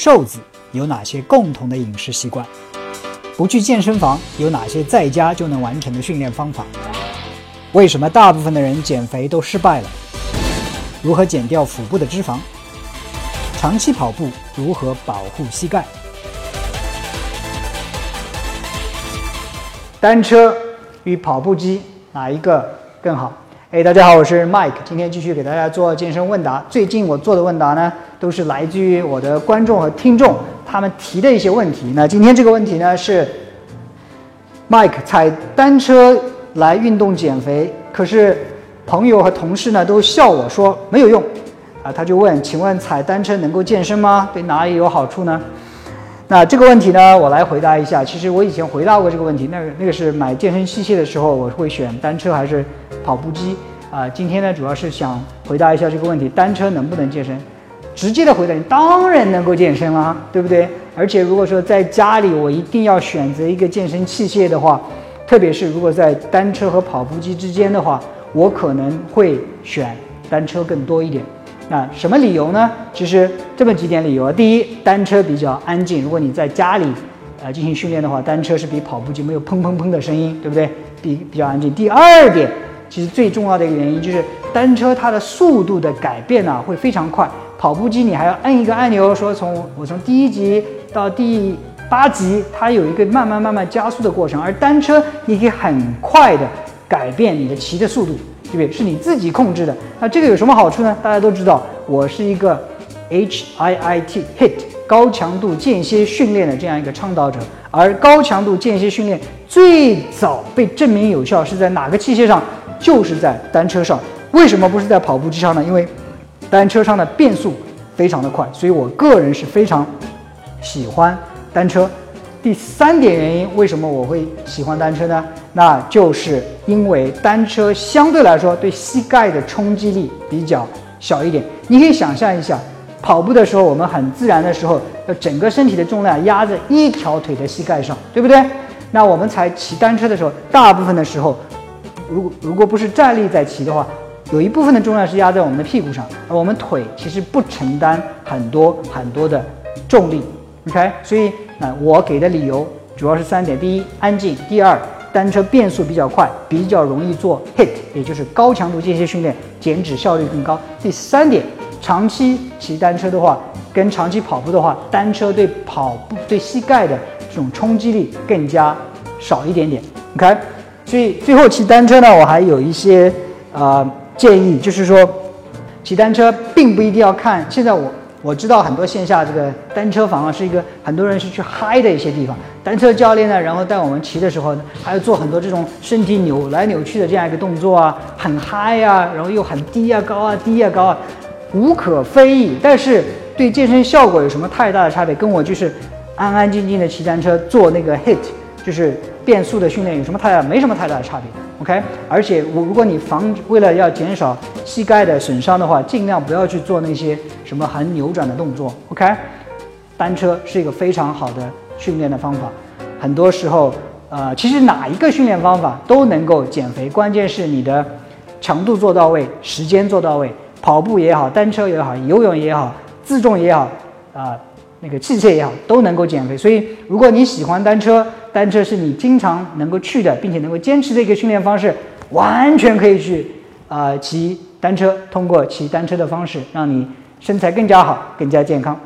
瘦子有哪些共同的饮食习惯？不去健身房有哪些在家就能完成的训练方法？为什么大部分的人减肥都失败了？如何减掉腹部的脂肪？长期跑步如何保护膝盖？单车与跑步机哪一个更好？哎，大家好，我是 Mike，今天继续给大家做健身问答。最近我做的问答呢，都是来自于我的观众和听众他们提的一些问题。那今天这个问题呢是，Mike 踩单车来运动减肥，可是朋友和同事呢都笑我说没有用啊。他就问，请问踩单车能够健身吗？对哪里有好处呢？那这个问题呢，我来回答一下。其实我以前回答过这个问题，那个那个是买健身器械的时候，我会选单车还是跑步机啊？今天呢，主要是想回答一下这个问题：单车能不能健身？直接的回答，你当然能够健身啦，对不对？而且如果说在家里我一定要选择一个健身器械的话，特别是如果在单车和跑步机之间的话，我可能会选单车更多一点。那什么理由呢？其实这么几点理由。第一，单车比较安静，如果你在家里，呃进行训练的话，单车是比跑步机没有砰砰砰的声音，对不对？比比较安静。第二点，其实最重要的一个原因就是单车它的速度的改变呢会非常快，跑步机你还要摁一个按钮，说从我从第一级到第八级，它有一个慢慢慢慢加速的过程，而单车你可以很快的改变你的骑的速度。对不对？是你自己控制的。那这个有什么好处呢？大家都知道，我是一个 H I I T HIT 高强度间歇训练的这样一个倡导者。而高强度间歇训练最早被证明有效是在哪个器械上？就是在单车上。为什么不是在跑步机上呢？因为单车上的变速非常的快，所以我个人是非常喜欢单车。第三点原因，为什么我会喜欢单车呢？那就是因为单车相对来说对膝盖的冲击力比较小一点。你可以想象一下，跑步的时候，我们很自然的时候，要整个身体的重量压在一条腿的膝盖上，对不对？那我们才骑单车的时候，大部分的时候，如果如果不是站立在骑的话，有一部分的重量是压在我们的屁股上，而我们腿其实不承担很多很多的重力。OK，所以那我给的理由主要是三点：第一，安静；第二，单车变速比较快，比较容易做 HIT，也就是高强度间歇训练，减脂效率更高。第三点，长期骑单车的话，跟长期跑步的话，单车对跑步对膝盖的这种冲击力更加少一点点。OK，所以最后骑单车呢，我还有一些呃建议，就是说骑单车并不一定要看现在我。我知道很多线下这个单车房啊，是一个很多人是去嗨的一些地方。单车教练呢，然后带我们骑的时候，还要做很多这种身体扭来扭去的这样一个动作啊，很嗨呀，然后又很低啊高啊低啊高啊，无可非议。但是对健身效果有什么太大的差别？跟我就是安安静静的骑单车做那个 hit，就是变速的训练有什么太大？没什么太大的差别。OK，而且我如果你防为了要减少膝盖的损伤的话，尽量不要去做那些什么很扭转的动作。OK，单车是一个非常好的训练的方法。很多时候，呃，其实哪一个训练方法都能够减肥，关键是你的强度做到位，时间做到位。跑步也好，单车也好，游泳也好，自重也好，啊。那个器械也好，都能够减肥。所以，如果你喜欢单车，单车是你经常能够去的，并且能够坚持的一个训练方式，完全可以去啊骑单车。通过骑单车的方式，让你身材更加好，更加健康。